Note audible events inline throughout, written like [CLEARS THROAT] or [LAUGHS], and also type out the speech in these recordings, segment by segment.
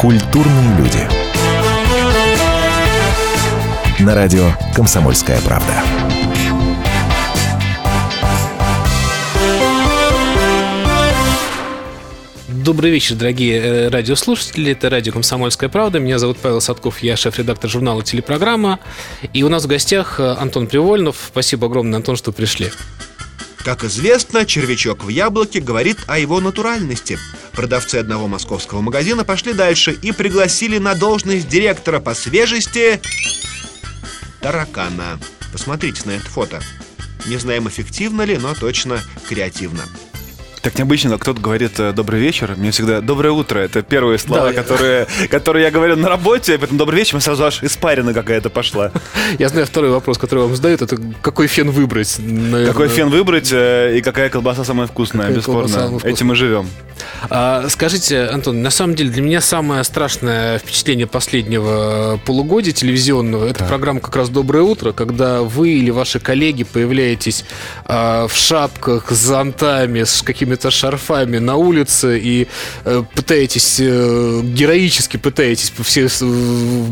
Культурные люди. На радио «Комсомольская правда». Добрый вечер, дорогие э, радиослушатели. Это радио «Комсомольская правда». Меня зовут Павел Садков, я шеф-редактор журнала «Телепрограмма». И у нас в гостях э, Антон Привольнов. Спасибо огромное, Антон, что пришли. Как известно, червячок в яблоке говорит о его натуральности. Продавцы одного московского магазина пошли дальше и пригласили на должность директора по свежести таракана. Посмотрите на это фото. Не знаем, эффективно ли, но точно креативно. Так необычно, кто-то говорит э, «добрый вечер». Мне всегда «доброе утро». Это первые слова, да, которые, которые я говорю на работе. Поэтому «добрый вечер» мне сразу аж испарина какая-то пошла. Я знаю второй вопрос, который вам задают. Это какой фен выбрать? Наверное. Какой фен выбрать э, и какая колбаса самая вкусная, какая бесспорно. Самая вкусная. Этим мы живем. А, скажите, Антон, на самом деле для меня самое страшное впечатление последнего полугодия телевизионного это да. программа как раз «Доброе утро», когда вы или ваши коллеги появляетесь а, в шапках, с зонтами, с какими-то шарфами на улице и а, пытаетесь, а, героически пытаетесь все,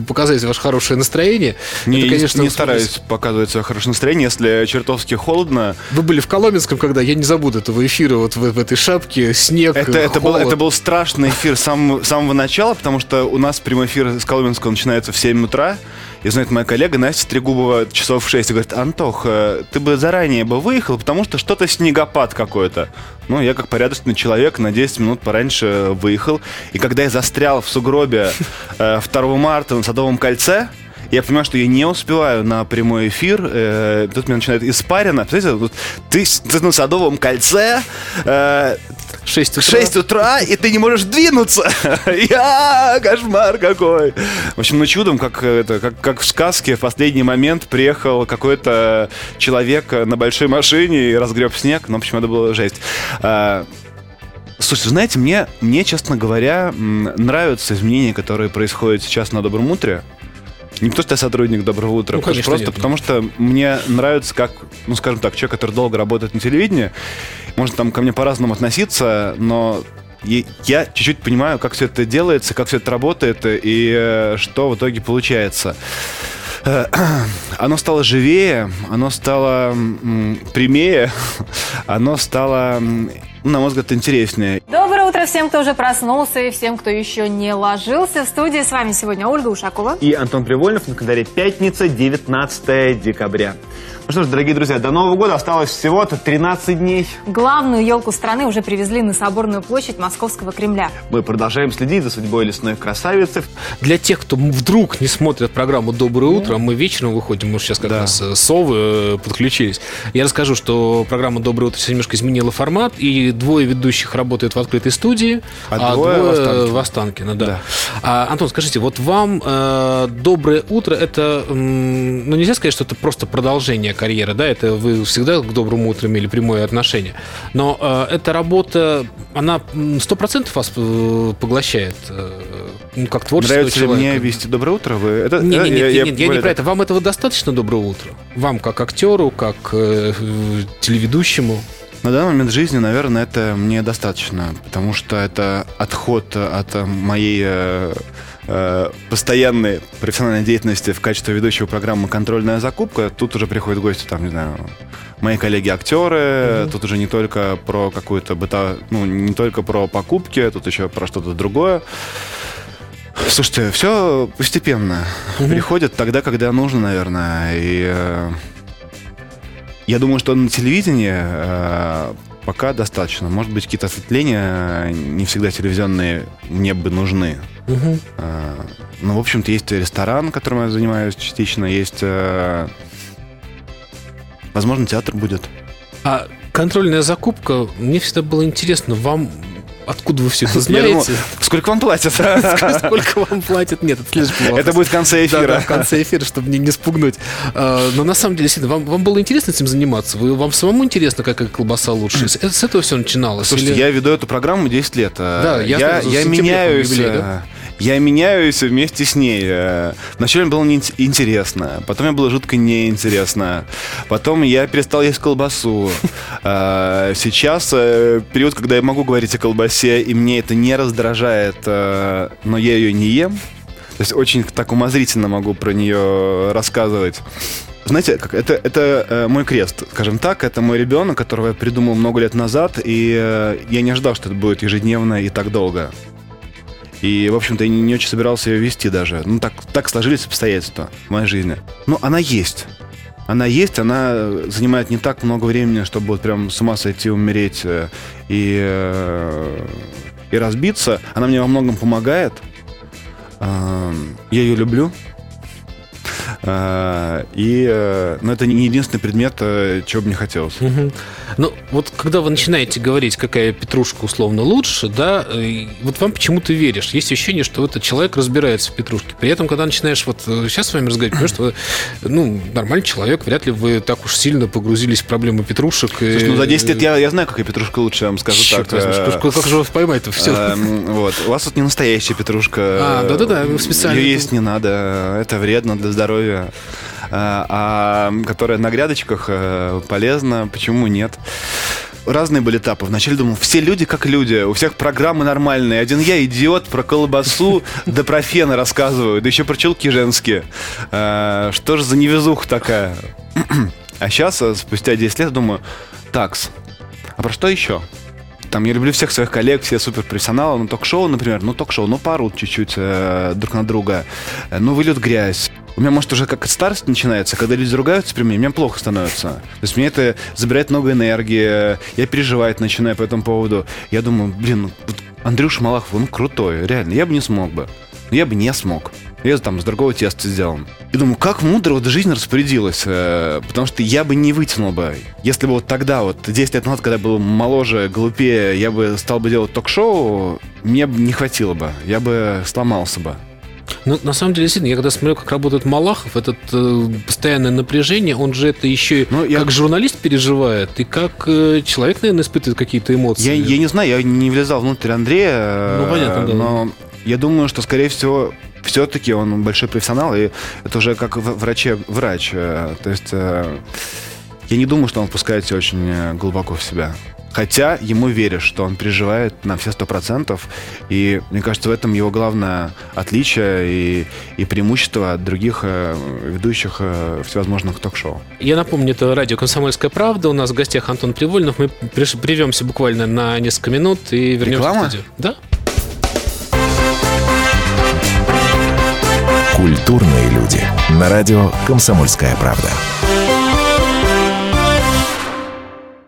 показать ваше хорошее настроение. Не, это, конечно, не стараюсь показывать свое хорошее настроение, если чертовски холодно. Вы были в Коломенском, когда, я не забуду этого эфира, вот в, в этой шапке, снег, это, это, был, это был страшный эфир с самого, самого начала, потому что у нас прямой эфир с Коломенского начинается в 7 утра. И знает моя коллега Настя Трегубова часов в 6 и говорит, Антох, э, ты бы заранее бы выехал, потому что что-то снегопад какой-то. Ну, я как порядочный человек на 10 минут пораньше выехал. И когда я застрял в сугробе 2 э, марта на Садовом кольце, я понимаю, что я не успеваю на прямой эфир. Э, тут меня начинает испарено. Представляете, ты, ты на Садовом кольце, э, 6 утра. 6 утра, и ты не можешь двинуться. [LAUGHS] Я кошмар какой. В общем, ну чудом, как, это, как, как в сказке, в последний момент приехал какой-то человек на большой машине и разгреб снег. Ну, в общем, это было жесть. А, Слушайте, знаете, мне, мне, честно говоря, нравятся изменения, которые происходят сейчас на Добром утре. Не потому что я сотрудник Доброго утра, ну, конечно, просто нет, потому что мне нравится, как, ну, скажем так, человек, который долго работает на телевидении, может там ко мне по-разному относиться, но я чуть-чуть понимаю, как все это делается, как все это работает и э, что в итоге получается. Э, [CLEARS THROAT] оно стало живее, оно стало прямее, [LAUGHS] оно стало на мой взгляд, интереснее. Доброе утро всем, кто уже проснулся и всем, кто еще не ложился. В студии с вами сегодня Ольга Ушакова. И Антон Привольнов на календаре пятница, 19 декабря. Ну что ж, дорогие друзья, до Нового года осталось всего-то 13 дней. Главную елку страны уже привезли на Соборную площадь Московского Кремля. Мы продолжаем следить за судьбой лесной красавицы. Для тех, кто вдруг не смотрит программу «Доброе утро», мы вечером выходим, мы сейчас как да. раз э, совы э, подключились. Я расскажу, что программа «Доброе утро» немножко изменила формат, и двое ведущих работают в открытой студии, а, а двое, двое в Останкино. Да. Да. А, Антон, скажите, вот вам э, «Доброе утро» это, ну нельзя сказать, что это просто продолжение карьера, да, это вы всегда к доброму утру имели прямое отношение. Но э, эта работа, она сто процентов вас э, поглощает, э, ну, как творчество Нравится человека. ли мне вести «Доброе утро»? Вы... Это, нет, нет, нет, я, нет, я, я не про это. Вам этого достаточно «Доброе утро»? Вам как актеру, как э, телеведущему? На данный момент жизни, наверное, это мне достаточно, потому что это отход от моей э, постоянной профессиональной деятельности в качестве ведущего программы «Контрольная закупка». Тут уже приходят гости, там, не знаю, мои коллеги-актеры. Mm-hmm. Тут уже не только про какую-то быта, ну, не только про покупки, тут еще про что-то другое. Слушайте, все постепенно. Mm-hmm. Приходит тогда, когда нужно, наверное. И э, я думаю, что на телевидении э, пока достаточно. Может быть, какие-то осветления э, не всегда телевизионные мне бы нужны. Угу. Ну, в общем-то, есть ресторан, которым я занимаюсь частично, есть... Э, возможно, театр будет. А контрольная закупка, мне всегда было интересно, вам Откуда вы все это знаете? Сколько вам платят? [LAUGHS] Сколько вам платят? Нет, это слишком Это будет в конце эфира. В конце эфира, чтобы не, спугнуть. А, но на самом деле, действительно, вам, было интересно этим заниматься? Вам самому интересно, какая колбаса лучше? С, этого все начиналось? Слушайте, я веду эту программу 10 лет. Да, я, меняюсь. Я меняюсь вместе с ней. Э, Вначале было интересно, потом мне было жутко неинтересно. Потом я перестал есть колбасу. Э, сейчас э, период, когда я могу говорить о колбасе, и мне это не раздражает, но я ее не ем. То есть очень так умозрительно могу про нее рассказывать. Знаете, как это, это э, мой крест, скажем так, это мой ребенок, которого я придумал много лет назад, и э, я не ожидал, что это будет ежедневно и так долго. И, в общем-то, я не, очень собирался ее вести даже. Ну, так, так сложились обстоятельства в моей жизни. Но она есть. Она есть, она занимает не так много времени, чтобы вот прям с ума сойти, умереть э, и, э, и разбиться. Она мне во многом помогает. Э, я ее люблю. А, и, э, ну, это не единственный предмет, э, чего бы мне хотелось. Угу. Ну, вот когда вы начинаете говорить, какая петрушка условно лучше, да, вот вам почему-то веришь. Есть ощущение, что этот человек разбирается в петрушке. При этом, когда начинаешь вот сейчас э, с вами разговаривать, понимаешь, что вы, ну, нормальный человек, вряд ли вы так уж сильно погрузились в проблему петрушек. Слушай, ну, за 10 лет я, я знаю, какая петрушка лучше, я вам скажу Черт так. Возьми, как же вас поймать-то все? Вот. У вас тут не настоящая петрушка. А, да-да-да, специально. Ее есть не надо, это вредно для здоровья здоровья, а, а которая на грядочках э, полезна, почему нет? разные были этапы. Вначале думал, все люди как люди, у всех программы нормальные. Один я идиот про колбасу [LAUGHS] да про фены рассказываю, да еще про челки женские. А, что же за невезуха такая? [CLEARS THROAT] А сейчас, э, спустя 10 лет, думаю, такс, а про что еще? Там я люблю всех своих коллег, все суперпрофессионалы, ну ток-шоу, например, ну ток-шоу, ну порут чуть-чуть э, друг на друга, э, ну вылет грязь. У меня, может, уже как старость начинается, когда люди ругаются при мне, мне плохо становится. То есть мне это забирает много энергии, я переживать начинаю по этому поводу. Я думаю, блин, ну, Андрюша Малахов, он крутой, реально, я бы не смог бы. Я бы не смог. Я там с другого теста сделан. И думаю, как мудро вот жизнь распорядилась. Э, потому что я бы не вытянул бы. Если бы вот тогда, вот 10 лет назад, когда я был моложе, глупее, я бы стал бы делать ток-шоу, мне бы не хватило бы. Я бы сломался бы. Ну, на самом деле, действительно, я когда смотрю, как работает Малахов, этот э, постоянное напряжение, он же это еще ну, как я... журналист переживает, и как э, человек, наверное, испытывает какие-то эмоции. Я, я не знаю, я не влезал внутрь Андрея, ну, понятно, да. но я думаю, что, скорее всего, все-таки он большой профессионал, и это уже как враче, врач. Э, то есть э, я не думаю, что он впускается очень э, глубоко в себя. Хотя ему веришь, что он переживает на все сто процентов. И мне кажется, в этом его главное отличие и, и преимущество от других э, ведущих э, всевозможных ток-шоу. Я напомню, это радио «Комсомольская правда». У нас в гостях Антон Привольнов. Мы прервемся буквально на несколько минут и вернемся Реклама? в студию. Да. Культурные люди. На радио «Комсомольская правда».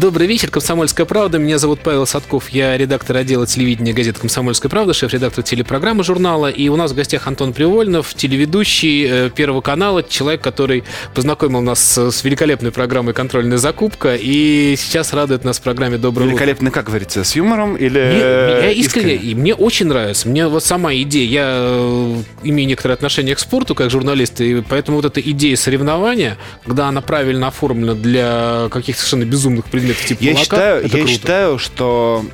Добрый вечер, «Комсомольская правда». Меня зовут Павел Садков. Я редактор отдела телевидения газеты «Комсомольская правда», шеф-редактор телепрограммы журнала. И у нас в гостях Антон Привольнов, телеведущий э, Первого канала, человек, который познакомил нас с великолепной программой «Контрольная закупка». И сейчас радует нас в программе «Доброе Великолепно, как говорится, с юмором или мне, Я искренне, искренне, и мне очень нравится. Мне вот сама идея, я э, имею некоторое отношение к спорту, как журналист, и поэтому вот эта идея соревнования, когда она правильно оформлена для каких-то совершенно безумных предметов, это типа я считаю, это я круто. считаю, что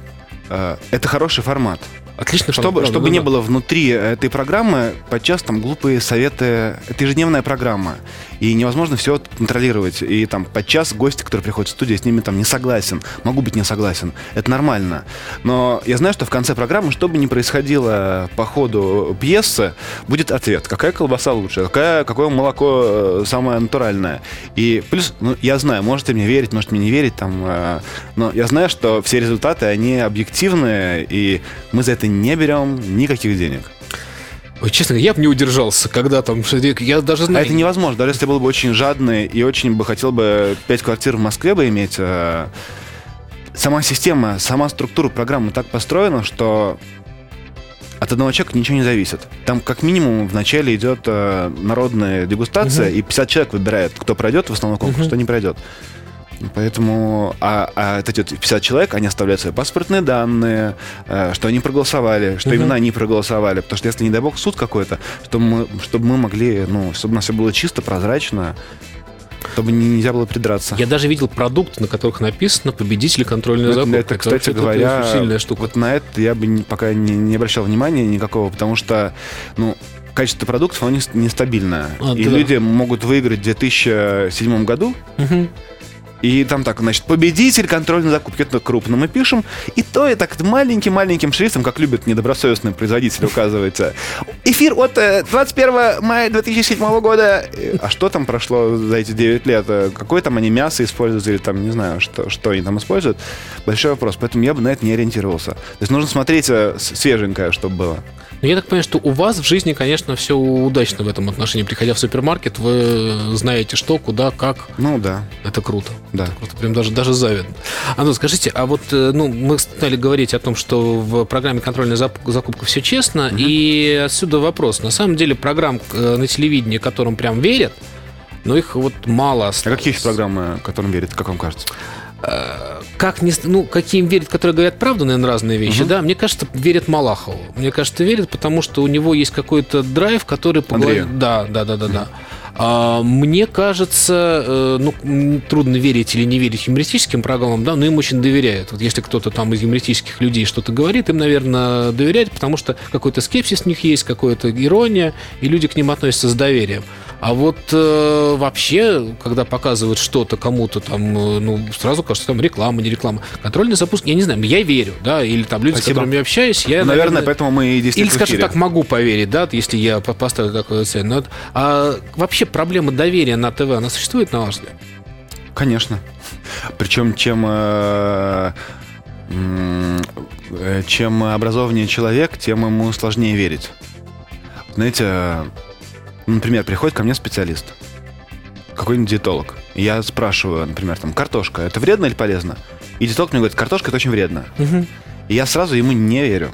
э, это хороший формат. Отлично, чтобы, правда, чтобы да, не да. было внутри этой программы подчас там глупые советы. Это ежедневная программа. И невозможно все контролировать. И там подчас гости, которые приходят в студию, с ними там не согласен. Могу быть не согласен. Это нормально. Но я знаю, что в конце программы, что бы ни происходило по ходу пьесы, будет ответ. Какая колбаса лучше? Какая, какое молоко э, самое натуральное? И плюс, ну, я знаю, можете мне верить, можете мне не верить, там, э, но я знаю, что все результаты, они объективные, и мы за это не берем никаких денег. Ой, честно, я бы не удержался, когда там... Я даже А знаю... это невозможно. Даже если я был бы очень жадный и очень бы хотел бы пять квартир в Москве бы иметь, э, сама система, сама структура программы так построена, что от одного человека ничего не зависит. Там как минимум в начале идет э, народная дегустация, и 50 человек выбирает, кто пройдет в основном конкурс, кто не пройдет. Поэтому, а, а эти вот 50 человек, они оставляют свои паспортные данные, э, что они проголосовали, что именно они проголосовали. Потому что если, не дай бог, суд какой-то, чтобы мы, чтобы мы могли, ну, чтобы у нас все было чисто, прозрачно, чтобы не- нельзя было придраться. Я даже видел продукты, на которых написано «Победители контрольной Ну, это, закупки». это, кстати вообще говоря, сильная штука. вот на это я бы пока не, не обращал внимания никакого, потому что, ну, качество продуктов, оно не- нестабильное. А, и да. люди могут выиграть в 2007 году, Мгм. И там так, значит, победитель контрольной закупки, это крупно мы пишем, и то и так маленьким-маленьким шрифтом, как любят недобросовестные производители, указывается. Эфир от э, 21 мая 2007 года. Э, А что там прошло за эти 9 лет? Э, Какое там они мясо используют или там, не знаю, что, что они там используют? Большой вопрос. Поэтому я бы на это не ориентировался. То есть нужно смотреть э, свеженькое, чтобы было. Но я так понимаю, что у вас в жизни, конечно, все удачно в этом отношении. Приходя в супермаркет, вы знаете, что, куда, как. Ну да, Это круто. да. Круто, прям даже, даже завидно. Антон, скажите, а вот э, ну, мы стали говорить о том, что в программе контрольная закупка все честно, и отсюда вопрос. На самом деле программ э, на телевидении, которым прям верят, но их вот мало А осталось. какие есть программы, которым верит, как вам кажется? Как не, ну, какие им верят, которые говорят правду, наверное, разные вещи, да, мне кажется, верят Малахову. Мне кажется, верят, потому что у него есть какой-то драйв, который... по Андрею. голове- Да, да, да, да, да. А, мне кажется, э, ну, трудно верить или не верить юмористическим программам, да, но им очень доверяют. Вот если кто-то там из юмористических людей что-то говорит, им, наверное, доверяют, потому что какой-то скепсис у них есть, какая-то ирония, и люди к ним относятся с доверием. А вот э, вообще, когда показывают что-то кому-то там, э, ну, сразу кажется, там реклама, не реклама. Контрольный запуск, я не знаю, я верю, да, или там люди, с Спасибо. которыми я общаюсь, я, Ну, наверное, поэтому мы и 10 или, скажем так, могу поверить, да, если я по- поставлю такую цель. Но а вообще проблема доверия на ТВ, она существует, на ваш взгляд? Конечно. Причем чем э, э, чем образованнее человек, тем ему сложнее верить. Знаете, например, приходит ко мне специалист, какой-нибудь диетолог. И я спрашиваю, например, там, картошка, это вредно или полезно? И диетолог мне говорит, картошка это очень вредно. И я сразу ему не верю.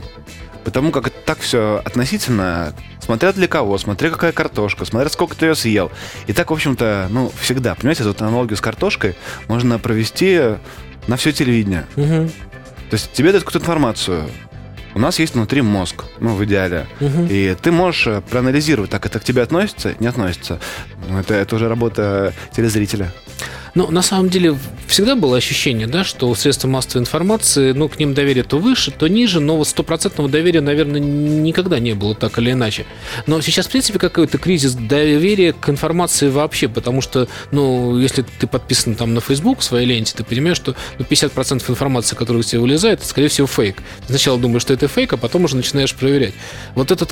Потому как это так все относительно, смотря для кого, смотря какая картошка, смотря сколько ты ее съел. И так, в общем-то, ну, всегда. Понимаете, эту аналогию с картошкой можно провести на все телевидение. То есть тебе дают какую-то информацию. У нас есть внутри мозг, ну, в идеале. И ты можешь э, проанализировать, так это к тебе относится, не относится. Это, это уже работа телезрителя. Ну, на самом деле, всегда было ощущение, да, что средства массовой информации, ну, к ним доверие то выше, то ниже, но вот стопроцентного доверия, наверное, никогда не было так или иначе. Но сейчас, в принципе, какой-то кризис доверия к информации вообще, потому что, ну, если ты подписан там на Facebook в своей ленте, ты понимаешь, что ну, 50% информации, которая у тебя вылезает, это, скорее всего, фейк. Сначала думаешь, что это фейк, а потом уже начинаешь проверять. Вот это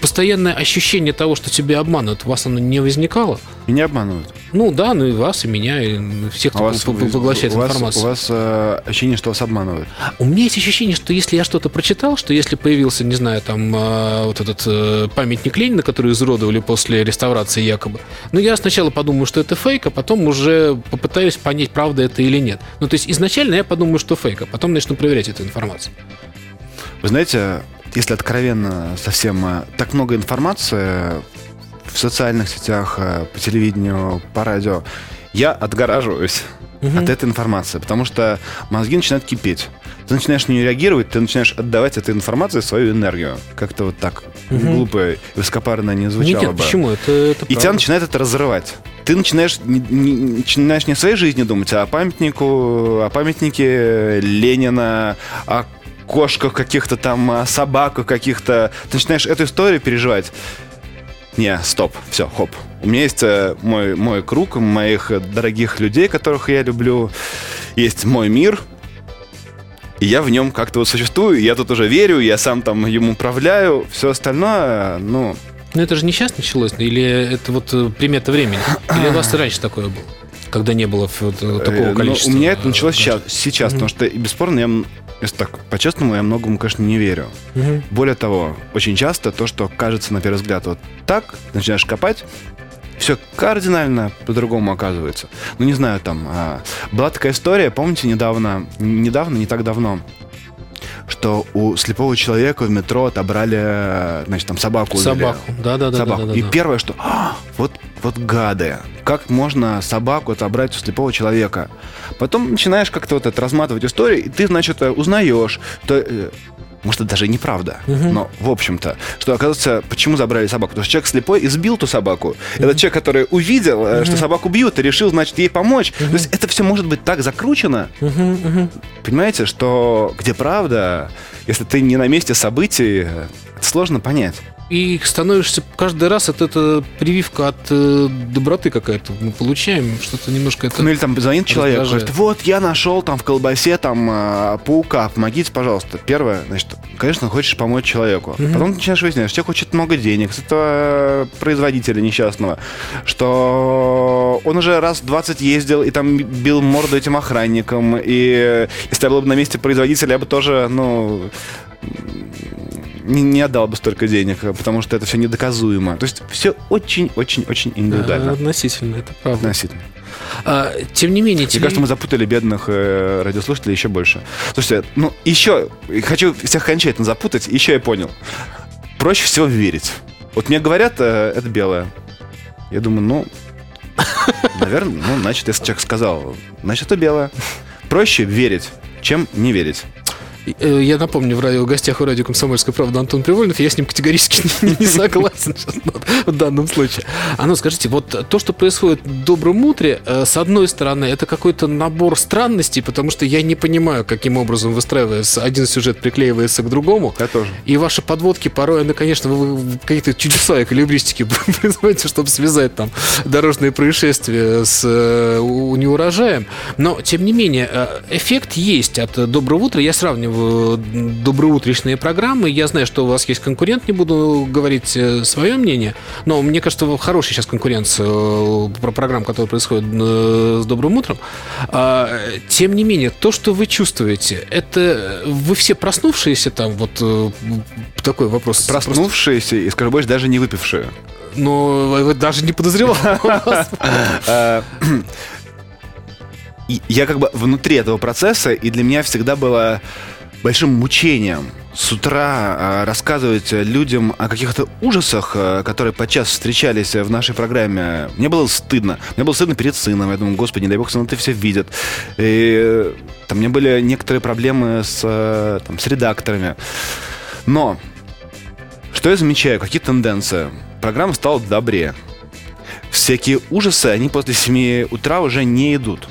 постоянное ощущение того, что тебя обманывают, у вас оно не возникало? Меня обманывают. Ну да, ну и вас, и меня, и всех, кто А вас, по- по- поглощает у вас, информацию. У вас э, ощущение, что вас обманывают. У меня есть ощущение, что если я что-то прочитал, что если появился, не знаю, там э, вот этот э, памятник Ленина, который изуродовали после реставрации якобы, ну я сначала подумаю, что это фейк, а потом уже попытаюсь понять, правда это или нет. Ну то есть изначально я подумаю, что фейк, а потом начну проверять эту информацию. Вы знаете, если откровенно совсем, э, так много информации в социальных сетях, э, по телевидению, по радио, я отгораживаюсь от этой информации, потому что мозги начинают кипеть. Ты начинаешь на нее реагировать, ты начинаешь отдавать этой информации свою энергию. Как-то вот так глупо и высокопарно не звучало Нет, бы. почему? Это, это И тебя правда. начинает это разрывать. Ты начинаешь не, не- начинаешь не о своей жизни думать, а о памятнику, о памятнике Ленина, о кошках каких-то там, о собаках каких-то. Ты начинаешь эту историю переживать. Не, стоп, все, хоп. У меня есть э, мой, мой круг моих дорогих людей, которых я люблю. Есть мой мир, и я в нем как-то вот существую, я тут уже верю, я сам там ему управляю, все остальное, ну, Но это же не сейчас началось, или это вот э, примета времени? Или у вас и [CLEARS THROAT] раньше такое было? Когда не было вот, э, такого ну, количества? у меня это началось сейчас, сейчас потому что, бесспорно, я, если так, по-честному, я многому, конечно, не верю. Мгм. Более того, очень часто то, что кажется на первый взгляд вот так, начинаешь копать, все кардинально по-другому оказывается. Ну, не знаю, там, а, была такая история, помните, недавно, недавно, не так давно, что у слепого человека в метро отобрали, значит, там собаку. Собаку. Да, да, да. собаку. Да, да, И да. первое, что «А, вот, вот гады, как можно собаку отобрать у слепого человека? Потом начинаешь как-то вот это разматывать историю, и ты, значит, э, узнаешь, что э, может, это даже и неправда, но в общем-то, что оказывается, почему забрали собаку? Потому что человек слепой и сбил ту собаку. Это человек, который увидел, э, что собаку бьют, и решил, значит, ей помочь. То есть это все может быть так закручено, понимаете, что где правда, если ты не на месте событий, это сложно понять. И становишься каждый раз от это прививка от э, доброты какая-то. Мы получаем что-то немножко это. Ну или там звонит человек, раздражает. говорит, вот я нашел там в колбасе там а, паука, помогите, пожалуйста. Первое, значит, конечно, хочешь помочь человеку. Потом ты начинаешь выяснять, что хочет много денег с этого производителя несчастного, что он уже раз 20 ездил и там бил морду этим охранникам, и если я был бы на месте производителя, я бы тоже, ну, не, не отдал бы столько денег, потому что это все недоказуемо. То есть все очень-очень-очень индивидуально. относительно, это правда. Относительно. А, тем не менее, Мне кажется, мы запутали бедных э, радиослушателей еще больше. Слушайте, ну еще, хочу всех окончательно запутать, еще я понял. Проще всего верить. Вот мне говорят, э, это белое. Я думаю, ну, [LAUGHS] наверное, ну, значит, если человек сказал, значит, это белое. Проще верить, чем не верить. Э, Я напомню, в радио в гостях у радио «Комсомольская правда» Антон Привольнов, я с ним категорически [LAUGHS] не, не согласен в данном случае. А ну, скажите, вот то, что происходит в «Добром утре», э, с одной стороны, это какой-то набор странностей, потому что я не понимаю, каким образом выстраивается один сюжет, приклеивается к другому. Я тоже. И ваши подводки порой, ну, конечно, вы какие-то чудеса эквилибристики [LAUGHS] производите, чтобы связать там дорожные происшествия с э, неурожаем. Но, тем не менее, эффект есть от «Доброго утра». Я сравниваю доброутречные программы. Я знаю, что у вас есть конкурент, не буду говорить свое мнение, но мне кажется, хорошая сейчас конкуренция э, про программ, которые происходят э, с «Добрым утром». А, э, Тем не менее, то, что вы чувствуете, это вы все проснувшиеся там, вот э, такой вопрос. Проснувшиеся и, скажу больше, даже не выпившие. Вы даже не подозревал. Э, [LAUGHS] [CLEARS THROAT] и я как бы внутри этого процесса, и для меня всегда было большим мучением с утра а, рассказывать людям о каких-то ужасах, а, которые подчас встречались в нашей программе. Мне было стыдно. Мне было стыдно перед сыном. Я думаю, господи, не дай бог, сын это все видит. И э, там у меня были некоторые проблемы с, э, там, с редакторами. Но что я замечаю? Какие тенденции? Программа стала добрее всякие ужасы, они после 7 утра уже не идут.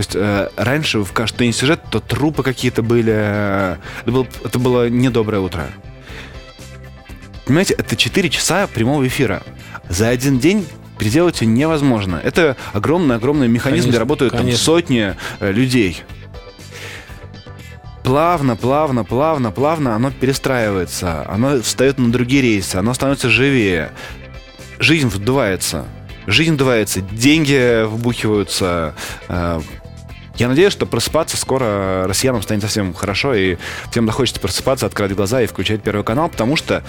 То есть э, раньше в каждый не сюжет, то трупы какие-то были. э, Это было, это было недоброе утро. Понимаете, это 4 часа прямого эфира. За один день переделать невозможно. Это огромный-огромный механизм, где Конечно, работают там, сотни э, людей. Плавно, плавно, плавно, плавно оно перестраивается. Оно встает на другие рейсы, оно становится живее. Жизнь вдувается. Жизнь вдувается, деньги вбухиваются. Э, Я надеюсь, что просыпаться скоро россиянам станет совсем хорошо, и всем захочется просыпаться, открывать глаза и включать Первый канал, потому что,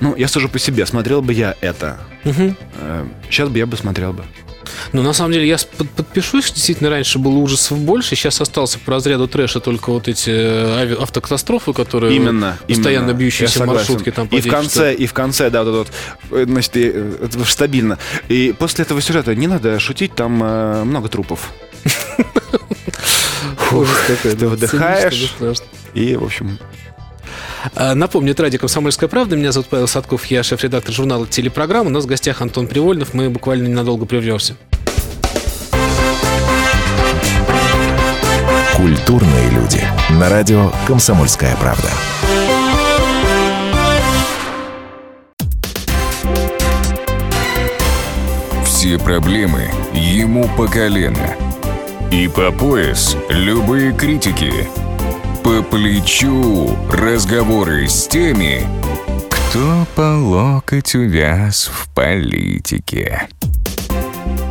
ну, я сужу по себе, смотрел бы я это. Мгм. Сейчас бы я бы смотрел бы. Ну, на самом деле, я подпишусь. Действительно, раньше было ужасов больше. Сейчас остался по разряду трэша только вот эти э, автокатастрофы, которые Именно. постоянно именно. бьющиеся маршрутки там И в конце, и в конце, да, вот, вот, э, значит, и, э, это стабильно. И после этого сюжета не надо шутить, там э, много трупов. [LAUGHS] Ты выдыхаешь. И, в общем, А, Напомню, это радио «Комсомольская правда». Меня зовут Павел Садков, я шеф-редактор журнала «Телепрограмма». У нас в гостях Антон Привольнов. Мы буквально ненадолго прервемся. Культурные люди. На радио «Комсомольская правда». все проблемы ему по колено. И по пояс любые критики. По плечу разговоры с теми, кто по локоть увяз в политике.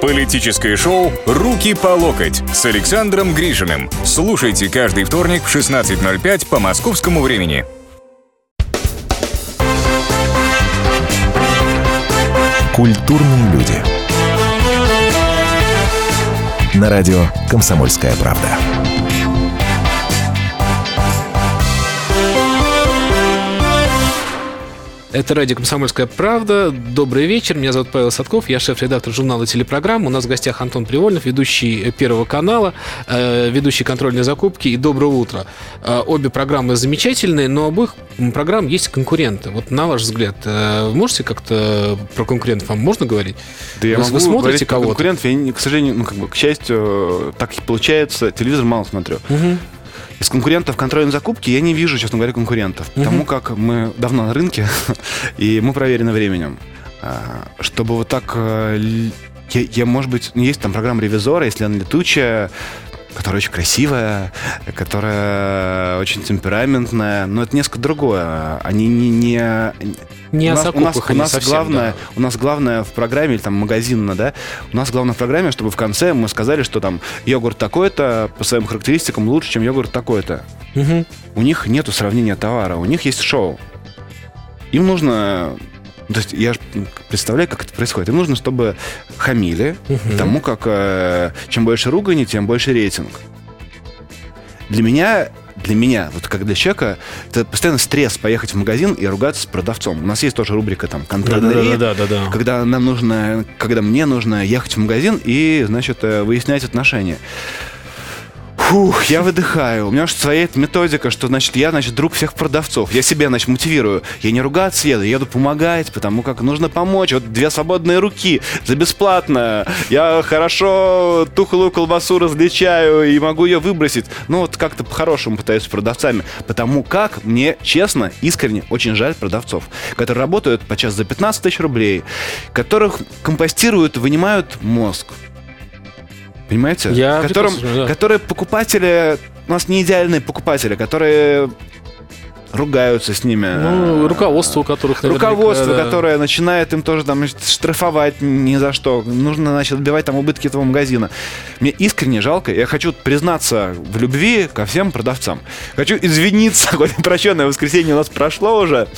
Политическое шоу «Руки по локоть» с Александром Гришиным. Слушайте каждый вторник в 16.05 по московскому времени. Культурные люди. На радио «Комсомольская правда». Это радио «Комсомольская правда». Добрый вечер. Меня зовут Павел Садков. Я шеф-редактор журнала «Телепрограмм». У нас в гостях Антон Привольнов, ведущий Первого канала, э, ведущий контрольной закупки и «Доброе утро». Э, обе программы замечательные, но обоих программ есть конкуренты. Вот на ваш взгляд, э, вы можете как-то про конкурентов вам можно говорить? Да я вы, могу вы смотрите кого-то? конкурентов, я, к сожалению, ну, как бы, к счастью, так и получается, телевизор мало смотрю. Мгм. Из конкурентов контрольной закупки я не вижу, честно говоря, конкурентов. Потому как мы давно на рынке, [LAUGHS] и мы проверены временем. А, Чтобы вот так... э, Я, я, может быть, ну, есть там программа ревизора, если она летучая, которая очень красивая, которая очень темпераментная, но это несколько другое. Они не... не Не у о нас, у нас, у нас совсем, главное, да. у нас главное в программе, или там магазинно, да, у нас главное в программе, чтобы в конце мы сказали, что там йогурт такой-то по своим характеристикам лучше, чем йогурт такой-то. Мгм. У них нету сравнения товара, у них есть шоу. Им нужно... То есть я представляю, как это происходит. Им нужно, чтобы хамили, потому как э, чем больше ругани, тем больше рейтинг. Для меня, для меня, вот как для человека, это постоянно стресс поехать в магазин и ругаться с продавцом. У нас есть тоже рубрика там контроль Да, да, да, да. когда нам нужно, когда мне нужно ехать в магазин и, значит, э, выяснять отношения. Фух, я выдыхаю. У меня же своя методика, что, значит, я, значит, друг всех продавцов. Я себя, значит, мотивирую. Я не ругаться еду, я еду помогать, потому как нужно помочь. Вот две свободные руки за бесплатно. Я хорошо тухлую колбасу различаю и могу ее выбросить. Ну, вот как-то по-хорошему пытаюсь с продавцами. Потому как мне, честно, искренне очень жаль продавцов, которые работают по час за 15 тысяч рублей, которых компостируют, вынимают мозг. Понимаете? Я Которым, да. которые покупатели, у нас не идеальные покупатели, которые ругаются с ними. Ну, руководство, у которых наверняка, Руководство, да. которое начинает им тоже там штрафовать ни за что. Нужно, значит, отбивать там убытки этого магазина. Мне искренне жалко. Я хочу признаться в любви ко всем продавцам. Хочу извиниться, [LAUGHS] хоть прощенное воскресенье у нас прошло уже.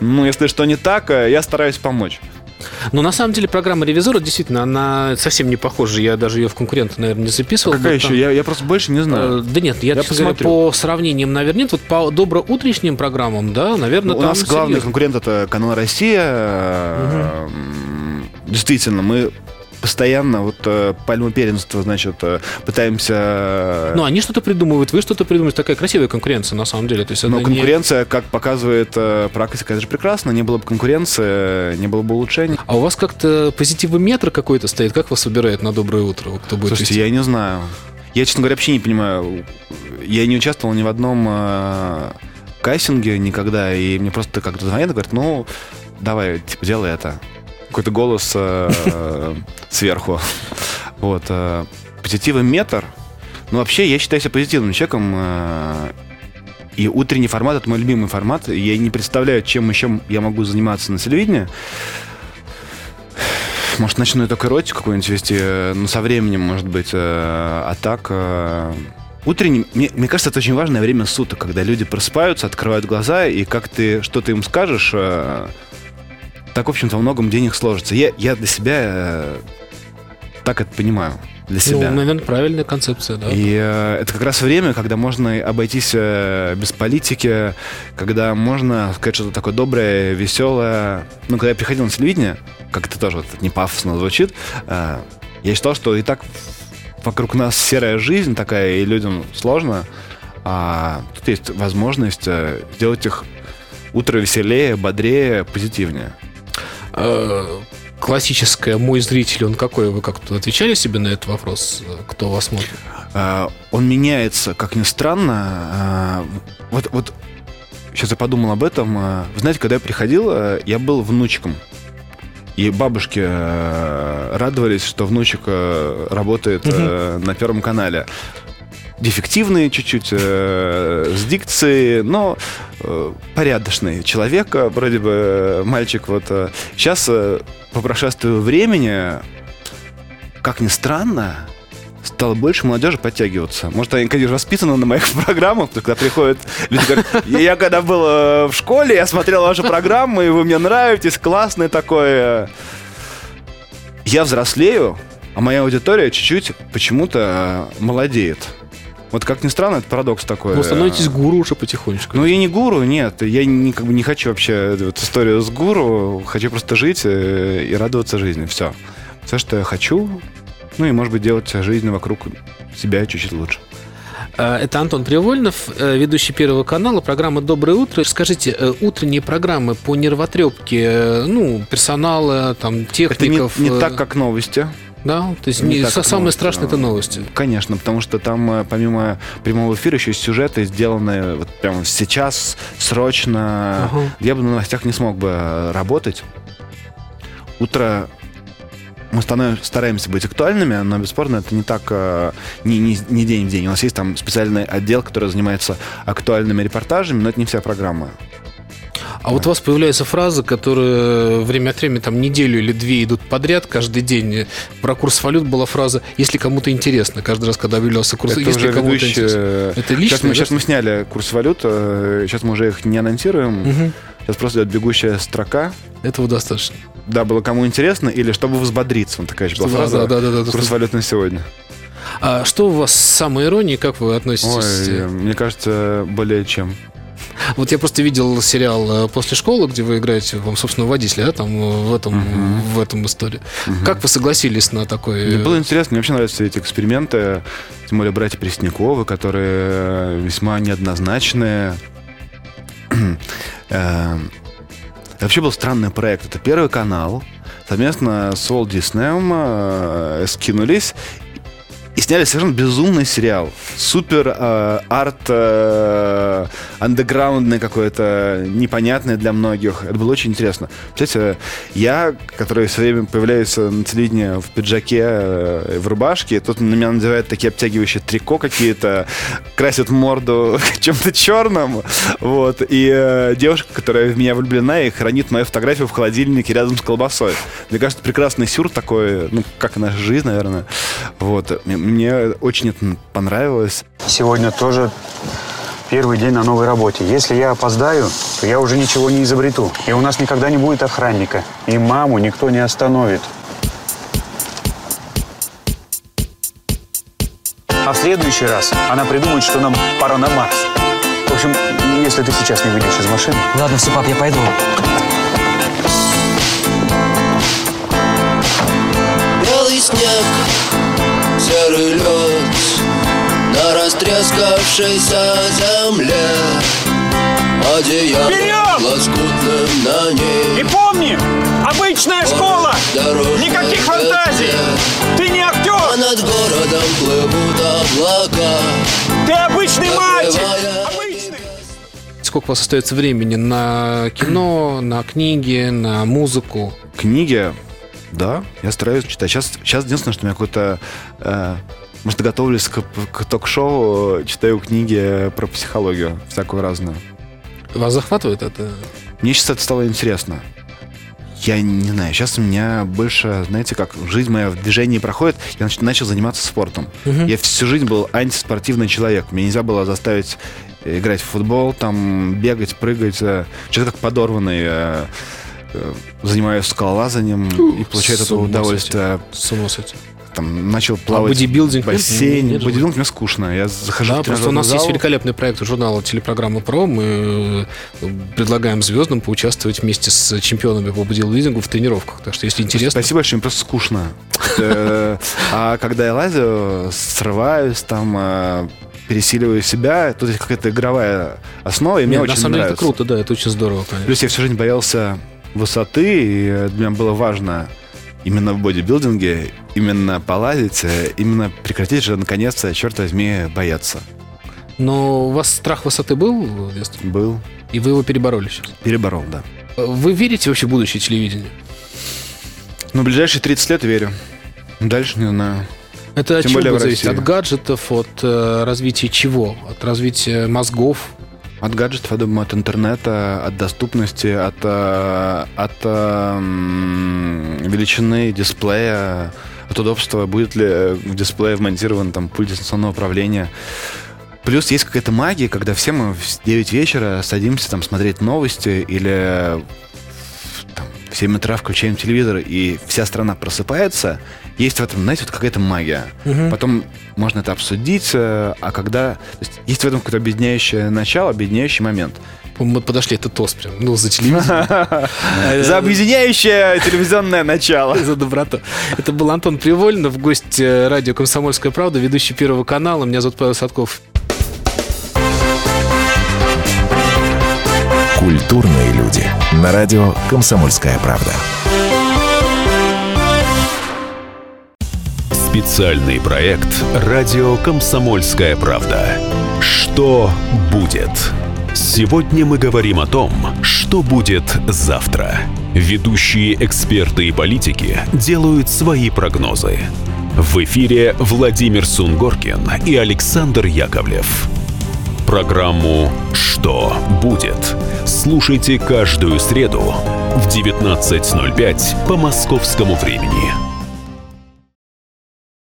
Ну, если что не так, э, я стараюсь помочь. Но на самом деле программа ревизора действительно, она совсем не похожа. Я даже ее в конкурента, наверное, не записывал. Какая там- еще? Я, я просто больше не Э, знаю. Да нет, я, Я посмотрю. по сравнениям, наверное, нет. Вот по доброутренним программам, да, наверное, Ну, у там нас главный серьезно. конкурент это канал Россия. Э, м, Действительно, мы постоянно вот э, пальму первенства, значит, э, пытаемся... Ну, они что-то придумывают, вы что-то придумываете. Такая красивая конкуренция, на самом деле. То есть Но это не- конкуренция, как показывает э, практика, это же прекрасно. Не было бы конкуренции, не было бы улучшений. А у вас как-то позитивометр какой-то стоит? Как вас выбирает на доброе утро? Кто будет Слушайте, вести? я не знаю. Я, честно говоря, вообще не понимаю. Я не участвовал ни в одном э, кастинге никогда, и мне просто как-то звонят и говорят, ну, давай, типа, делай это. Какой-то голос э, сверху. Вот. э, Позитивный метр. Ну, вообще, я считаю себя позитивным человеком. э, И утренний формат это мой любимый формат. Я не представляю, чем еще я могу заниматься на телевидении. Может, начну я только эротику какую-нибудь вести, э, ну, со временем, может быть. э, А так... э, Утренний, мне, мне кажется, это очень важное время суток, когда люди просыпаются, открывают глаза, и как ты что-то им скажешь, так, в общем-то, во многом денег сложится. Я, я для себя э, так это понимаю. Для Ну, себя. наверное, правильная концепция, да. И э, это как раз время, когда можно обойтись э, без политики, когда можно сказать что-то такое доброе, веселое. Ну, когда я приходил на телевидение, как это тоже вот не пафосно звучит, э, я считал, что и так вокруг нас серая жизнь такая, и людям сложно. а тут есть возможность э, сделать их утро веселее, бодрее, позитивнее. Э, Классическое «мой зритель», он какой? Вы как-то отвечали себе на этот вопрос? Кто вас смотрит? А, Он меняется, как ни странно. А, Вот, вот сейчас я подумал об этом. Вы знаете, когда я приходил, я был внучком. И бабушки э, радовались, что внучек э, работает э, на Первом канале. Дефективный чуть-чуть, э, с дикцией, но э, порядочный человек, э, вроде бы э, мальчик. Вот сейчас, по прошествию времени, как ни странно, стало больше молодежи подтягиваться. Может, они, конечно, воспитаны на моих [LAUGHS] программах, когда приходят люди, говорят, я когда был э, в школе, я смотрел ваши программы, и вы мне нравитесь, классный такой. э». Я взрослею, а моя аудитория чуть-чуть почему-то э, молодеет. Вот как ни странно, это парадокс такой. Вы становитесь гуру уже потихонечку. Ну, я не гуру, нет. Я не, как бы не хочу вообще вот историю с гуру. Хочу просто жить э, и радоваться жизни. Все. Все, что я хочу. Ну и, может быть, делать жизнь вокруг себя чуть-чуть лучше. А, Это Антон Привольнов, э, ведущий Первого канала, программа «Доброе утро». Скажите, э, утренние программы по нервотрепке, ну, персонала, там, Это не, техников... не так, как новости. Да, то есть Не не- так, са- как самое новости, страшное – это но- новости. Конечно, потому что там э, помимо прямого эфира еще есть сюжеты, сделанные вот прямо сейчас, срочно. Ага. Я бы на новостях не смог бы э, работать. Утро мы станов- стараемся быть актуальными, но бесспорно это не так, э, не, не- не день в день. У нас есть там специальный отдел, который занимается актуальными репортажами, но это не вся программа. А вот у вас появляется фраза, которая время от времени, там, неделю или две идут подряд, каждый день. Про курс валют была фраза «если кому-то интересно». Каждый раз, когда объявлялся курс, это если кому-то ведущие- интересно. Это Сейчас лично, мы, да? сейчас мы сняли курс валют, э, сейчас мы уже их не анонсируем. Мгм. Сейчас просто идет бегущая строка. Этого достаточно. Да, было кому интересно, или чтобы взбодриться. Вот такая еще была фраза. да, да, да, да, Курс чтобы- валют на сегодня. А что у вас с самой иронией, как вы относитесь? Ой, мне кажется, более чем. Вот я просто видел сериал э, «После школы», где вы играете, вам, собственно, водителя, да, там э, в этом, в этом истории. Как вы согласились на такой... Мне было интересно, мне вообще нравятся эти эксперименты, тем более братья Пресняковы, которые весьма неоднозначные. [CLEARS THROAT] Эм, Вообще был странный проект. Это первый канал. Совместно с Walt Disney э, скинулись и сняли совершенно безумный сериал. Супер э, арт э, андеграундный какой-то, непонятный для многих. Это было очень интересно. Представляете, я, который все время появляюсь на телевидении в пиджаке, э, в рубашке, тут на меня надевают такие обтягивающие трико какие-то, красят морду [LAUGHS] чем-то черным, вот, и э, девушка, которая в меня влюблена и хранит мою фотографию в холодильнике рядом с колбасой. Мне кажется, прекрасный сюр такой, ну, как и наша жизнь, наверное. Вот, мне очень это понравилось. Сегодня тоже первый день на новой работе. Если я опоздаю, то я уже ничего не изобрету. И у нас никогда не будет охранника. И маму никто не остановит. А в следующий раз она придумает, что нам пора на Марс. В общем, если ты сейчас не выйдешь из машины... Ладно, все, пап, я пойду. Белый снег, растрескавшейся земле Одеяло Вперед! лоскутным на ней И помни, обычная школа! Никаких фантазий! Ты не А актер! над городом плывут облака Ты обычный мальчик! Обычный! Сколько у вас остается времени на кино, на книги, на музыку? Книги, да, я стараюсь читать. Сейчас, сейчас единственное, что у меня какой-то... э, может, готовлюсь к, к ток-шоу, читаю книги про психологию, всякую разную. Вас захватывает это? Мне сейчас это стало интересно. Я не знаю, сейчас у меня больше, знаете, как жизнь моя в движении проходит, я нач- начал заниматься спортом. Я всю жизнь был антиспортивный человек. Мне нельзя было заставить э, играть в футбол, там, бегать, прыгать. э, Что-то как подорванный. э, Занимаюсь скалолазанием и получаю ума удовольствие. С ума сойти. Там, начал плавать бодибилдинг в нет? бодибилдинг мне скучно. Я захожу Да, в просто у нас тренажерный есть зал. великолепный проект журнала телепрограмма ПРО. Мы э, предлагаем звездам поучаствовать вместе с чемпионами по бодибилдингу в тренировках. Так что, если интересно, Спасибо большое, мне просто скучно. Э, А когда я лазю, срываюсь, там э, пересиливаю себя. Тут есть какая-то игровая основа, и мне Нет, очень на самом деле нравится. это круто, да, это очень здорово, конечно. Плюс я всю жизнь боялся высоты, и для меня было важно именно в бодибилдинге, именно полазить, э, именно прекратить же наконец-то, черт возьми, бояться. Но у вас страх высоты был в детстве? Был. И вы его перебороли сейчас? Переборол, да. Вы верите вообще в будущее телевидение? Ну, ближайшие 30 лет верю. Дальше не знаю. Это от Тем чего будет в зависеть? России. От гаджетов, от э, развития чего? От развития мозгов? От гаджетов, я думаю, от интернета, от доступности, от, э, от э, м, величины дисплея, от удобства, будет ли э, в дисплее вмонтирован там пульт дистанционного управления. Плюс есть какая-то магия, когда все мы в 9 вечера садимся там смотреть новости или в- там, в 7 утра включаем телевизор, и вся страна просыпается. Есть в этом, знаете, вот какая-то магия. Мгм. Потом можно это обсудить, э, а когда... То есть, есть в этом какое-то объединяющее начало, объединяющий момент. Мы подошли, это тост прям, ну, за телевизор. [LAUGHS] За объединяющее телевизионное начало. [LAUGHS] За доброту. Это был Антон Привольнов, гость э, радио «Комсомольская правда», ведущий Первого канала. Меня зовут Павел Садков. Культурные люди. На радио «Комсомольская правда». Специальный проект «Радио Комсомольская правда». Что будет? Сегодня мы говорим о том, что будет завтра. Ведущие эксперты и политики делают свои прогнозы. В эфире Владимир Сунгоркин и Александр Яковлев. Программу «Что будет?» слушайте каждую среду в 19.05 по московскому времени.